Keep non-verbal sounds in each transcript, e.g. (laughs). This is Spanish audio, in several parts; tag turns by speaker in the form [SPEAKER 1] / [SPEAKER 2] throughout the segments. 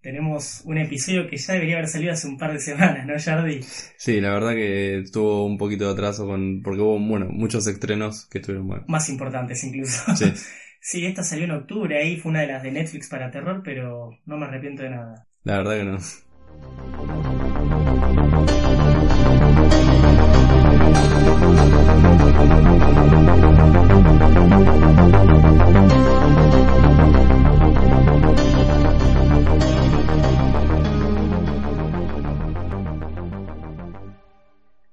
[SPEAKER 1] tenemos un episodio que ya debería haber salido hace un par de semanas, ¿no, Jardi?
[SPEAKER 2] Sí, la verdad que tuvo un poquito de atraso con, porque hubo, bueno, muchos estrenos que estuvieron buenos.
[SPEAKER 1] Más importantes incluso.
[SPEAKER 2] Sí. (laughs)
[SPEAKER 1] sí, esta salió en octubre, ahí fue una de las de Netflix para terror, pero no me arrepiento de nada.
[SPEAKER 2] La verdad que no.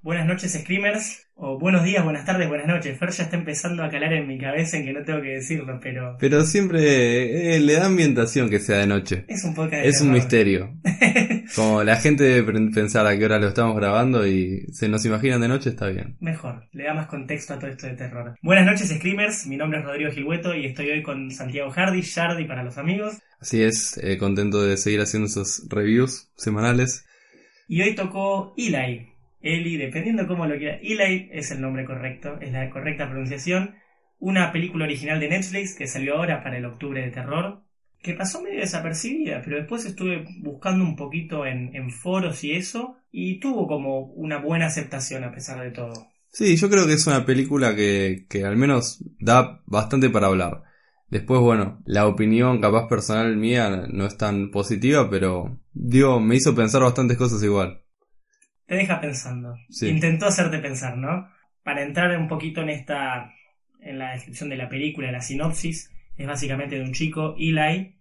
[SPEAKER 1] Buenas noches, Screamers. O buenos días, buenas tardes, buenas noches. Fer ya está empezando a calar en mi cabeza en que no tengo que decirlo, pero.
[SPEAKER 2] Pero siempre eh, le da ambientación que sea de noche.
[SPEAKER 1] Es un podcast de
[SPEAKER 2] Es un misterio. (laughs) Como la gente debe pensar a qué hora lo estamos grabando y se nos imaginan de noche, está bien.
[SPEAKER 1] Mejor, le da más contexto a todo esto de terror. Buenas noches, Screamers. Mi nombre es Rodrigo Gilhueto y estoy hoy con Santiago Hardy, Jardi para los amigos.
[SPEAKER 2] Así es, eh, contento de seguir haciendo esos reviews semanales.
[SPEAKER 1] Y hoy tocó Eli. Eli, dependiendo cómo lo quiera. Eli es el nombre correcto, es la correcta pronunciación. Una película original de Netflix que salió ahora para el octubre de terror. Que pasó medio desapercibida, pero después estuve buscando un poquito en, foros y eso. Y tuvo como una buena aceptación a pesar de todo.
[SPEAKER 2] Sí, yo creo que es una película que, que al menos da bastante para hablar. Después, bueno, la opinión capaz personal mía no es tan positiva, pero digo, me hizo pensar bastantes cosas igual.
[SPEAKER 1] Te deja pensando.
[SPEAKER 2] Sí.
[SPEAKER 1] Intentó hacerte pensar, ¿no? Para entrar un poquito en esta. en la descripción de la película, la sinopsis, es básicamente de un chico, Eli,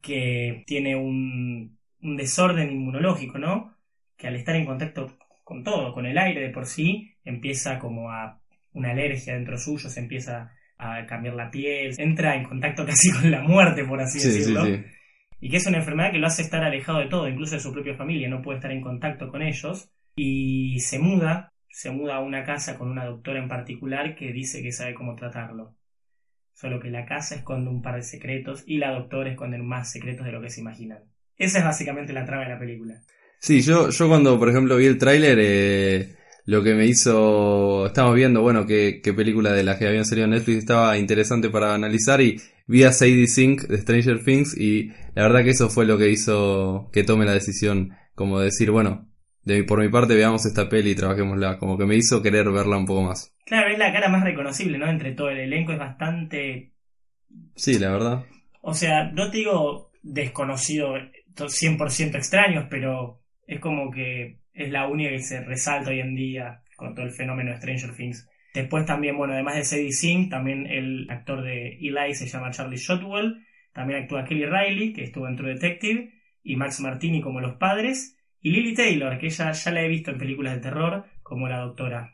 [SPEAKER 1] que tiene un, un desorden inmunológico, ¿no? Que al estar en contacto con todo, con el aire de por sí, empieza como a una alergia dentro suyo, se empieza a cambiar la piel, entra en contacto (laughs) casi con la muerte, por así
[SPEAKER 2] Sí, sí,
[SPEAKER 1] decirlo.
[SPEAKER 2] sí.
[SPEAKER 1] Y que es una enfermedad que lo hace estar alejado de todo, incluso de su propia familia, no puede estar en contacto con ellos. Y se muda, se muda a una casa con una doctora en particular que dice que sabe cómo tratarlo. Solo que la casa esconde un par de secretos y la doctora esconde más secretos de lo que se imaginan. Esa es básicamente la trama de la película.
[SPEAKER 2] Sí, yo, yo cuando, por ejemplo, vi el tráiler, eh, lo que me hizo... Estamos viendo, bueno, qué, qué película de las que habían salido en Netflix estaba interesante para analizar y vi a Sadie Sink de Stranger Things y la verdad que eso fue lo que hizo que tome la decisión, como decir, bueno, de, por mi parte veamos esta peli y trabajémosla, como que me hizo querer verla un poco más.
[SPEAKER 1] Claro, es la cara más reconocible, ¿no? Entre todo el elenco es bastante...
[SPEAKER 2] Sí, la verdad.
[SPEAKER 1] O sea, no te digo desconocido, to- 100% extraños, pero es como que es la única que se resalta hoy en día con todo el fenómeno de Stranger Things. Después también, bueno, además de Sadie Sink, también el actor de Eli se llama Charlie Shotwell, también actúa Kelly Riley, que estuvo en True Detective, y Max Martini como los padres, y Lily Taylor, que ella ya la he visto en películas de terror como la doctora.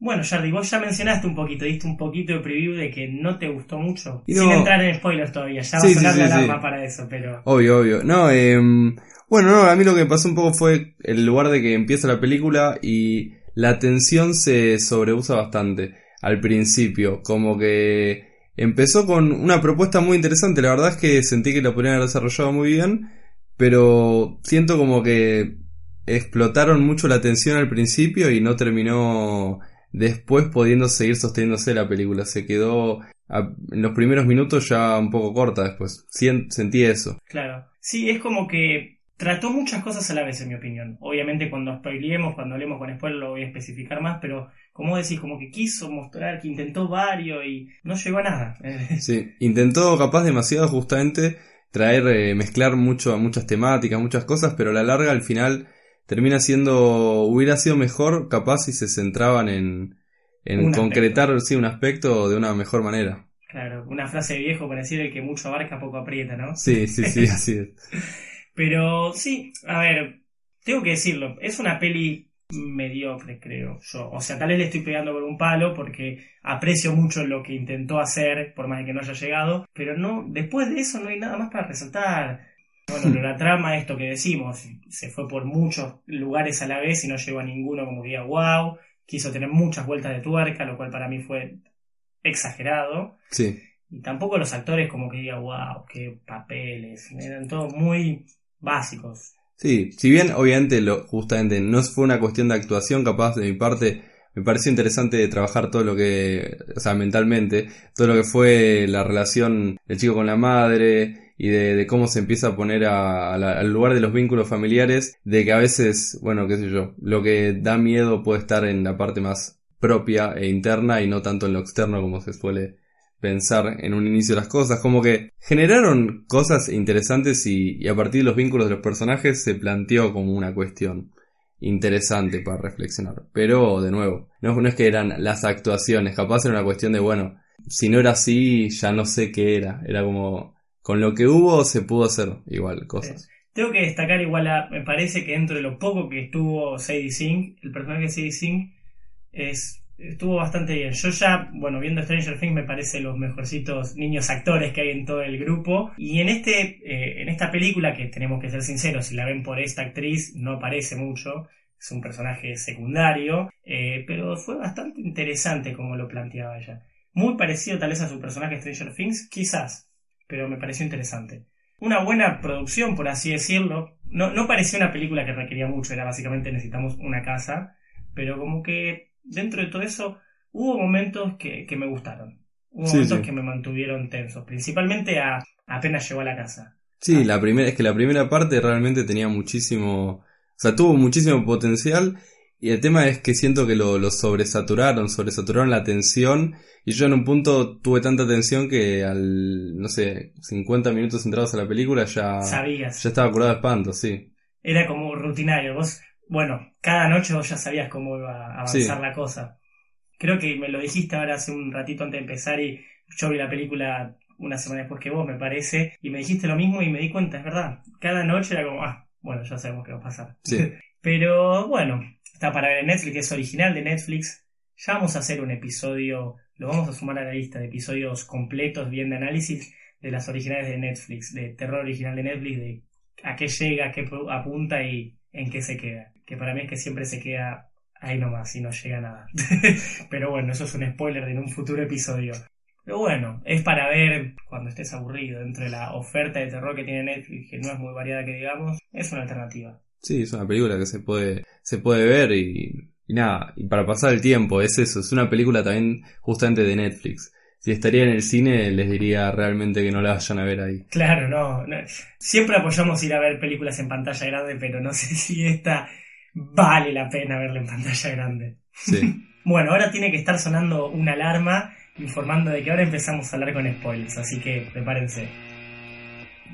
[SPEAKER 1] Bueno, Jardy, vos ya mencionaste un poquito, diste un poquito de preview de que no te gustó mucho. Sin entrar en spoilers todavía, ya va
[SPEAKER 2] Sí,
[SPEAKER 1] a sonar
[SPEAKER 2] sí,
[SPEAKER 1] la alarma para eso, pero...
[SPEAKER 2] Obvio, obvio. No, em, bueno, no, a mí lo que me pasó un poco fue el lugar de que empieza la película y la tensión se sobreusa bastante al principio, como que empezó con una propuesta muy interesante, la verdad es que sentí que lo podrían haber desarrollado muy bien, pero siento como que explotaron mucho la tensión al principio y no terminó después pudiendo seguir sosteniéndose la película, se quedó a- en los primeros minutos ya un poco corta después, Sien- sentí eso.
[SPEAKER 1] Claro. Sí, es como que trató muchas cosas a la vez, en mi opinión. Obviamente cuando spoilemos, cuando hablemos con spoiler lo voy a especificar más, pero como decís, como que quiso mostrar que intentó varios y no llegó a nada.
[SPEAKER 2] Sí, intentó capaz demasiado justamente traer, eh, mezclar mucho, muchas temáticas, muchas cosas, pero a la larga al final termina siendo, hubiera sido mejor capaz si se centraban en, en
[SPEAKER 1] Un
[SPEAKER 2] concretar sí, un aspecto de una mejor manera.
[SPEAKER 1] claro, una frase de viejo para decir el que mucho abarca poco aprieta, ¿no?
[SPEAKER 2] Sí, sí, sí, (laughs) así es.
[SPEAKER 1] Pero sí, a ver, tengo que decirlo, es una peli mediocre, creo yo. O sea, tal vez le estoy pegando con un palo porque aprecio mucho lo que intentó hacer, por más de que no haya llegado, pero no, después de eso no hay nada más para resaltar. Bueno, la trama, esto que decimos, se fue por muchos lugares a la vez y no llegó a ninguno como que diga wow, quiso tener muchas vueltas de tuerca, lo cual para mí fue exagerado.
[SPEAKER 2] Sí,
[SPEAKER 1] Y tampoco los actores como que diga, wow, qué papeles. Eran todos muy básicos.
[SPEAKER 2] Sí, si bien obviamente lo, justamente no fue una cuestión de actuación capaz de mi parte, me pareció interesante trabajar todo lo que, o sea, mentalmente, todo lo que fue la relación del chico con la madre y de, cómo se empieza a poner al lugar de los vínculos familiares, de que a veces, bueno, qué sé yo, lo que da miedo puede estar en la parte más propia e interna y no tanto en lo externo como se suele pensar en un inicio las cosas, como que generaron cosas interesantes y, a partir de los vínculos de los personajes se planteó como una cuestión interesante para reflexionar. Pero, de nuevo, no, es que eran las actuaciones, capaz era una cuestión de, bueno, si no era así, ya no sé qué era. Era como, con lo que hubo se pudo hacer igual cosas.
[SPEAKER 1] Tengo que destacar igual, a, me parece que dentro de lo poco que estuvo Sadie Sink, el personaje de Sadie Sink es estuvo bastante bien. Yo ya, bueno, viendo Stranger Things me parece los mejorcitos niños actores que hay en todo el grupo. Y en este, eh, en esta película, que tenemos que ser sinceros, si la ven por esta actriz, no aparece mucho. Es un personaje secundario, eh, pero fue bastante interesante como lo planteaba ella. Muy parecido tal vez a su personaje Stranger Things, quizás, pero me pareció interesante. Una buena producción, por así decirlo. No, no parecía una película que requería mucho, era básicamente necesitamos una casa, pero como que dentro de todo eso, hubo momentos que, me gustaron. Hubo momentos que me mantuvieron tensos, principalmente a, apenas llegó a la casa.
[SPEAKER 2] Sí,
[SPEAKER 1] ah.
[SPEAKER 2] la primera, es que la primera parte realmente tenía muchísimo, o sea, tuvo muchísimo potencial y el tema es que siento que lo, lo sobresaturaron, sobresaturaron la tensión y yo en un punto tuve tanta tensión que al, no sé, 50 minutos entrados a la película ya,
[SPEAKER 1] Sabías.
[SPEAKER 2] ya estaba curado de espanto, sí.
[SPEAKER 1] Era como rutinario, vos bueno, cada noche vos ya sabías cómo iba a avanzar la cosa. Creo que me lo dijiste ahora hace un ratito antes de empezar y yo vi la película una semana después que vos, me parece, y me dijiste lo mismo y me di cuenta, es verdad. Cada noche era como, ah, bueno, ya sabemos qué va a pasar. (laughs) Pero bueno, está para ver en Netflix, es original de Netflix. Ya vamos a hacer un episodio, lo vamos a sumar a la lista de episodios completos, bien de análisis de las originales de Netflix, de terror original de Netflix, de a qué llega, a qué apunta y en qué se queda que para mí es que siempre se queda ahí nomás y no llega a nada. (laughs) Pero bueno, eso es un spoiler de un futuro episodio. Pero bueno, es para ver cuando estés aburrido. Entre la oferta de terror que tiene Netflix, que no es muy variada que digamos, es una alternativa.
[SPEAKER 2] Sí, es una película que se puede, se puede ver y, y nada, y para pasar el tiempo, es eso, es una película también justamente de Netflix si estaría en el cine, les diría realmente que no la vayan a ver ahí.
[SPEAKER 1] Claro, no, no, Siempre apoyamos ir a ver películas en pantalla grande, pero no (laughs) sé si esta vale la pena verla en pantalla grande.
[SPEAKER 2] Sí. (laughs)
[SPEAKER 1] bueno, ahora tiene que estar sonando una alarma informando de que ahora empezamos a hablar con spoilers, así que prepárense.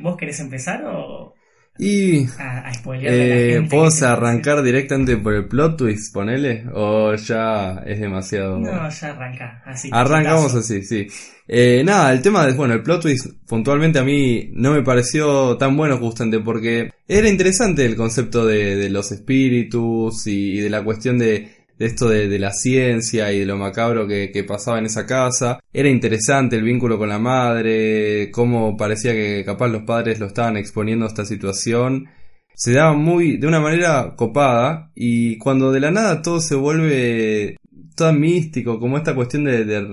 [SPEAKER 1] ¿Vos querés empezar o...?
[SPEAKER 2] Y...
[SPEAKER 1] A,
[SPEAKER 2] eh, ¿Puedo arrancar directamente por el plot twist, ponele? ¿O ya es demasiado...?
[SPEAKER 1] No, ya arranca. Así
[SPEAKER 2] Arrancamos así, sí. Eh, nada, el tema de, bueno, el plot twist puntualmente a mí no me pareció tan bueno justamente porque era interesante el concepto de, los espíritus y, de la cuestión de, esto de, la ciencia y de lo macabro que, pasaba en esa casa. Era interesante el vínculo con la madre, cómo parecía que capaz los padres lo estaban exponiendo a esta situación. Se daba muy, de una manera copada y cuando de la nada todo se vuelve tan místico, como esta cuestión de, de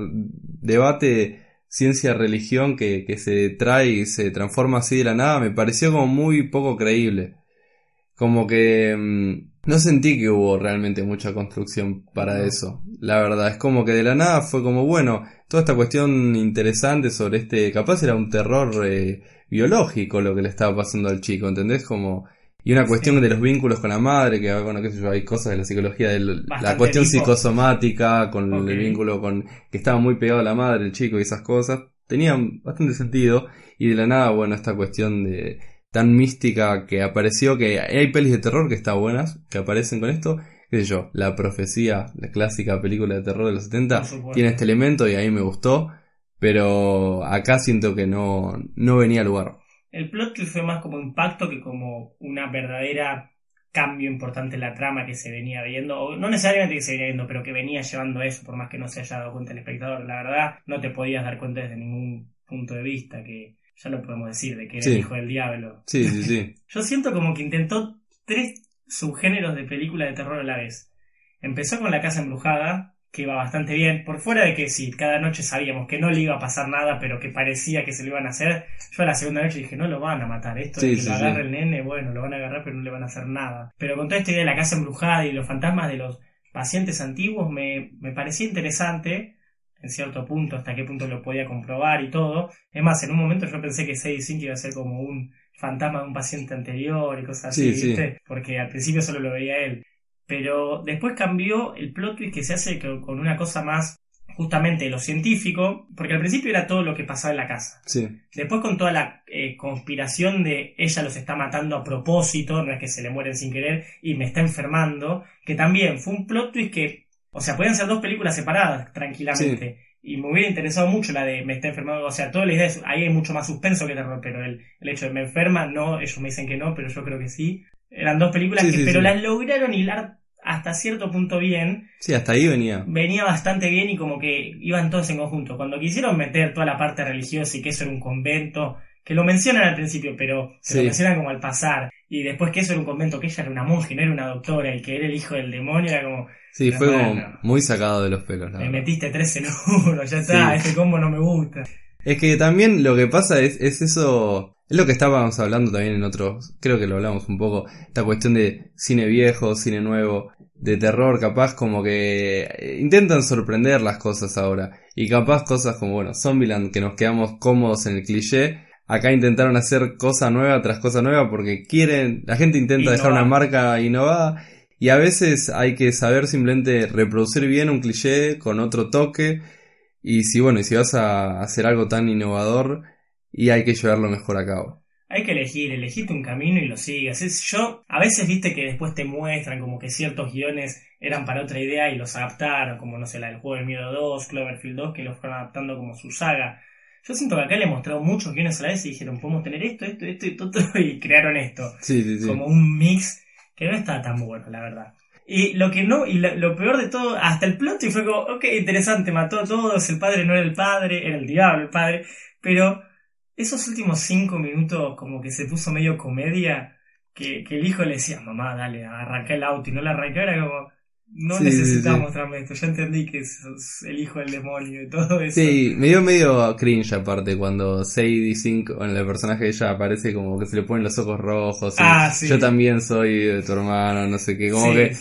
[SPEAKER 2] debate ciencia-religión que, que se trae y se transforma así de la nada, me pareció como muy poco creíble. Como que mm, no sentí que hubo realmente mucha construcción para eso. La verdad, es como que de la nada fue como, bueno, toda esta cuestión interesante sobre este, capaz era un terror eh, biológico lo que le estaba pasando al chico, ¿entendés? Como y una cuestión de los vínculos con la madre, que bueno, qué sé yo, hay cosas de la psicología, de la cuestión psicosomática, con el vínculo con que estaba muy pegado a la madre, el chico y esas cosas, tenían bastante sentido. Y de la nada, bueno, esta cuestión de tan mística que apareció, que hay pelis de terror que están buenas, que aparecen con esto, qué sé yo, la profecía, la clásica película de terror de los 70, tiene este elemento y ahí me gustó, pero acá siento que no, no venía al lugar.
[SPEAKER 1] El plot twist fue más como impacto que como una verdadera cambio importante en la trama que se venía viendo, o no necesariamente que se venía viendo, pero que venía llevando eso, por más que no se haya dado cuenta el espectador. La verdad, no te podías dar cuenta desde ningún punto de vista, que ya lo podemos decir, de que era el hijo del diablo.
[SPEAKER 2] Sí, sí, sí. (laughs)
[SPEAKER 1] Yo siento como que intentó tres subgéneros de película de terror a la vez. Empezó con La Casa Embrujada, que iba bastante bien, por fuera de que sí, cada noche sabíamos que no le iba a pasar nada, pero que parecía que se lo iban a hacer, yo a la segunda noche dije, no lo van a matar, esto de que lo agarre el nene, bueno, lo van a agarrar pero no le van a hacer nada. Pero con toda esta idea de la casa embrujada y los fantasmas de los pacientes antiguos me, me parecía interesante en cierto punto, hasta qué punto lo podía comprobar y todo. Es más, en un momento yo pensé que Sadie Sink iba a ser como un fantasma de un paciente anterior y cosas así, ¿viste? Porque al principio solo lo veía él. Pero después cambió el plot twist que se hace con una cosa más justamente lo científico, porque al principio era todo lo que pasaba en la casa.
[SPEAKER 2] Sí.
[SPEAKER 1] Después con toda la eh, conspiración de ella los está matando a propósito, no es que se le mueren sin querer y me está enfermando, que también fue un plot twist que o sea, pueden ser dos películas separadas tranquilamente. Y me hubiera interesado mucho la de me está enfermando. O sea, toda la idea es, ahí hay mucho más suspenso que terror, pero el, el hecho de me enferma, no, ellos me dicen que no, pero yo creo que sí. Eran dos películas que, pero las lograron hilar hasta cierto punto bien.
[SPEAKER 2] Sí, hasta ahí venía.
[SPEAKER 1] Venía bastante bien y como que iban todos en conjunto. Cuando quisieron meter toda la parte religiosa y que eso era un convento, que lo mencionan al principio, pero se lo mencionan como al pasar. Y después que eso era un convento, que ella era una monja y no era una doctora y que era el hijo del demonio, era como...
[SPEAKER 2] Sí, fue como muy sacado de los pelos.
[SPEAKER 1] me metiste tres en uno, (laughs) ya está, este combo no me gusta.
[SPEAKER 2] Es que también lo que pasa es, es eso, es lo que estábamos hablando también en otros, creo que lo hablamos un poco, esta cuestión de cine viejo, cine nuevo, de terror, capaz como que eh, intentan sorprender las cosas ahora. Y capaz cosas como, bueno, Zombieland, que nos quedamos cómodos en el cliché, acá intentaron hacer cosa nueva tras cosa nueva porque quieren, la gente intenta dejar una marca innovada y a veces hay que saber simplemente reproducir bien un cliché con otro toque. Y si bueno, y si vas a hacer algo tan innovador, y hay que llevarlo mejor a cabo.
[SPEAKER 1] Hay que elegir, elegiste un camino y lo sigas. Es, yo, a veces viste que después te muestran como que ciertos guiones eran para otra idea y los adaptaron, como no sé, la del juego del miedo 2, Cloverfield 2, que los fueron adaptando como su saga. Yo siento que acá le he mostrado muchos guiones a la vez y dijeron, podemos tener esto, esto, esto y todo, (laughs) y crearon esto.
[SPEAKER 2] Sí, sí, sí.
[SPEAKER 1] Como un mix que no está tan bueno, la verdad. Y lo que no, y lo, peor de todo, hasta el plot, y fue como, ok, interesante, mató a todos, el padre no era el padre, era el diablo el padre, pero esos últimos cinco minutos como que se puso medio comedia, que, el hijo le decía, mamá, dale, arranca el auto, y no la arranca, era como, no necesitamos mostrarme esto, ya entendí que sos el hijo del demonio y todo eso.
[SPEAKER 2] Sí, me dio medio cringe aparte cuando Sadie Sink, en el personaje de ella aparece como que se le ponen los ojos rojos.
[SPEAKER 1] ah,
[SPEAKER 2] Yo también soy de tu hermano, no sé qué, como que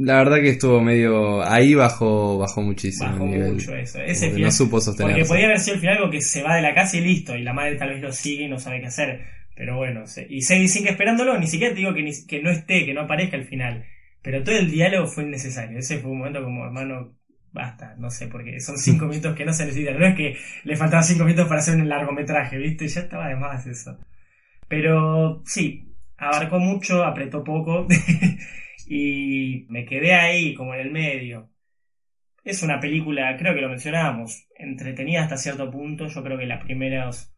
[SPEAKER 2] la verdad que estuvo medio, ahí bajó, bajó muchísimo
[SPEAKER 1] bajó
[SPEAKER 2] nivel.
[SPEAKER 1] mucho eso, ese final,
[SPEAKER 2] no supo sostener.
[SPEAKER 1] Porque podía haber sido el final algo que se va de la casa y listo, y la madre tal vez lo sigue y no sabe qué hacer. Pero bueno, y Sadie Sink esperándolo, ni siquiera te digo que, que no esté, que no aparezca al final pero todo el diálogo fue innecesario. Ese fue un momento como, hermano, basta, no sé, porque son (laughs) cinco minutos que no se necesitan. No es que le faltaban cinco minutos para hacer un largometraje, ¿viste? Ya estaba de más eso. Pero sí, abarcó mucho, apretó poco (laughs) y me quedé ahí como en el medio. Es una película, creo que lo mencionábamos, entretenida hasta cierto punto. Yo creo que las primeros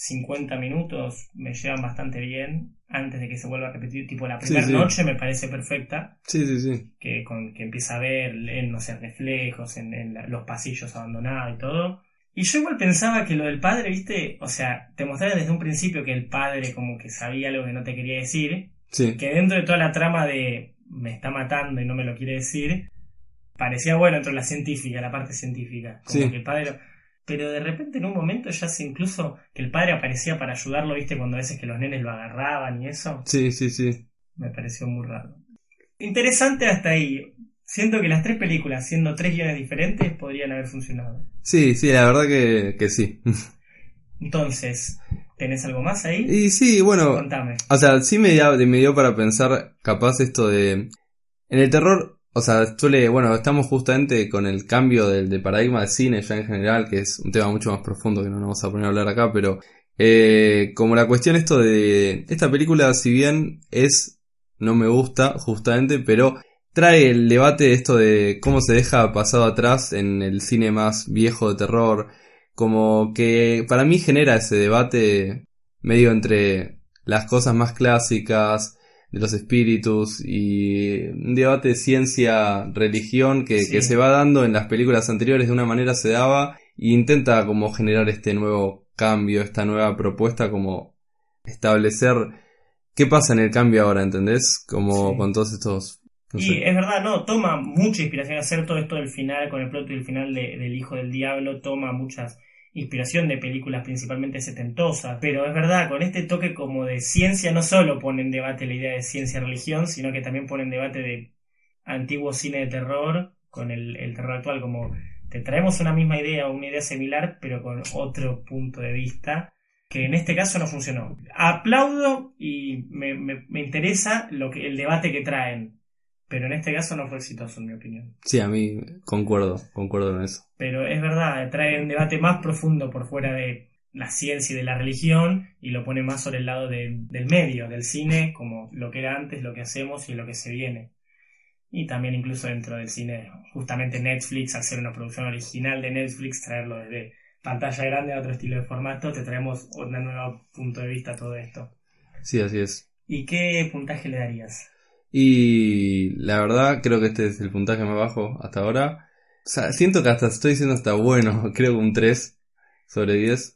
[SPEAKER 1] 50 minutos me llevan bastante bien antes de que se vuelva a repetir. Tipo, la primera noche me parece perfecta.
[SPEAKER 2] Sí, sí, sí.
[SPEAKER 1] Que, con, que empieza a ver, en, no sé, reflejos en, los pasillos abandonados y todo. Y yo igual pensaba que lo del padre, viste, o sea, te mostraba desde un principio que el padre como que sabía algo que no te quería decir.
[SPEAKER 2] Sí.
[SPEAKER 1] Que dentro de toda la trama de me está matando y no me lo quiere decir, parecía bueno dentro de la científica, la parte científica. Como que el padre pero de repente en un momento ya se incluso que el padre aparecía para ayudarlo, viste, cuando a veces que los nenes lo agarraban y eso.
[SPEAKER 2] Sí, sí, sí.
[SPEAKER 1] Me pareció muy raro. Interesante hasta ahí. Siento que las tres películas, siendo tres guiones diferentes, podrían haber funcionado.
[SPEAKER 2] Sí, sí, la verdad que, que sí.
[SPEAKER 1] Entonces, ¿tenés algo más ahí?
[SPEAKER 2] Y sí, bueno.
[SPEAKER 1] Contame.
[SPEAKER 2] O sea, sí me me dio para pensar capaz esto de... En el terror o sea, bueno, estamos justamente con el cambio del, paradigma de cine ya en general, que es un tema mucho más profundo que no nos vamos a poner a hablar acá, pero eh, como la cuestión esto de esta película, si bien es, no me gusta justamente, pero trae el debate de esto de cómo se deja pasado atrás en el cine más viejo de terror, como que para mí genera ese debate medio entre las cosas más clásicas, de los espíritus y un debate de ciencia-religión que, que, se va dando en las películas anteriores de una manera se daba e intenta como generar este nuevo cambio, esta nueva propuesta como establecer qué pasa en el cambio ahora, ¿entendés? Como con todos estos...
[SPEAKER 1] y es verdad, no, toma mucha inspiración hacer todo esto del final, con el plot y el final del Hijo del Diablo, toma muchas inspiración de películas principalmente setentosas, pero es verdad, con este toque como de ciencia no solo pone en debate la idea de ciencia-religión, sino que también pone en debate de antiguo cine de terror con el, terror actual, como te traemos una misma idea o una idea similar, pero con otro punto de vista, que en este caso no funcionó. Aplaudo y me, me interesa lo que, el debate que traen, pero en este caso no fue exitoso, en mi opinión.
[SPEAKER 2] Sí, a mí concuerdo, concuerdo con eso.
[SPEAKER 1] Pero es verdad, trae un debate más profundo por fuera de la ciencia y de la religión y lo pone más sobre el lado de- del medio, del cine, como lo que era antes, lo que hacemos y lo que se viene. Y también incluso dentro del cine, justamente Netflix, al ser una producción original de Netflix, traerlo desde pantalla grande a otro estilo de formato, te traemos un nuevo punto de vista a todo esto.
[SPEAKER 2] Sí, así es.
[SPEAKER 1] ¿Y qué puntaje le darías?
[SPEAKER 2] Y la verdad, creo que este es el puntaje más bajo hasta ahora. O sea, siento que hasta estoy diciendo hasta bueno, (laughs) creo que un 3 sobre 10.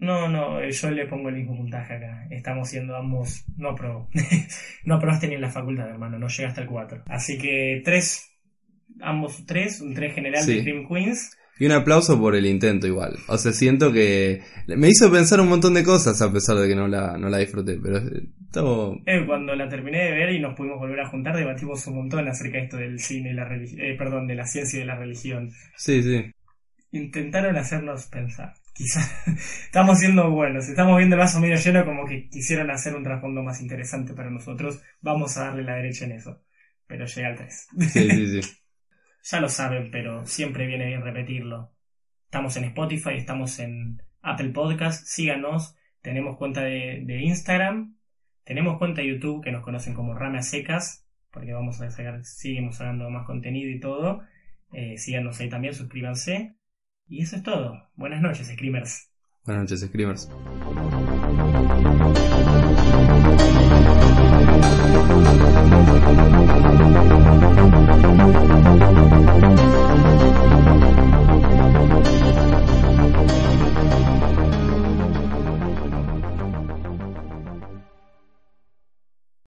[SPEAKER 1] No, no, eh, yo le pongo el mismo puntaje acá. Estamos siendo ambos. No aprobó. (laughs) no aprobaste ni en la facultad, hermano. No llega hasta el 4. Así que 3. Ambos 3. Un 3 general
[SPEAKER 2] Sí.
[SPEAKER 1] de Dream Queens.
[SPEAKER 2] Y un aplauso por el intento igual. O sea, siento que me hizo pensar un montón de cosas a pesar de que no la, no la disfruté. Pero eh, todo...
[SPEAKER 1] Eh, cuando la terminé de ver y nos pudimos volver a juntar, debatimos un montón acerca de esto del cine y la religión. Eh, perdón, de la ciencia y de la religión.
[SPEAKER 2] Sí, sí.
[SPEAKER 1] Intentaron hacernos pensar. Quizás (laughs) estamos siendo buenos, estamos viendo el vaso medio lleno como que quisieron hacer un trasfondo más interesante para nosotros. Vamos a darle la derecha en eso. Pero llega al 3.
[SPEAKER 2] Sí, sí, sí. (laughs)
[SPEAKER 1] Ya lo saben, pero siempre viene bien repetirlo. Estamos en Spotify, estamos en Apple Podcast, síganos, tenemos cuenta de, de Instagram, tenemos cuenta de YouTube que nos conocen como Ramas Secas, porque vamos a sacar, seguimos más contenido y todo. Eh, síganos ahí también, suscríbanse. Y eso es todo. Buenas noches, Screamers.
[SPEAKER 2] Buenas noches, Screamers.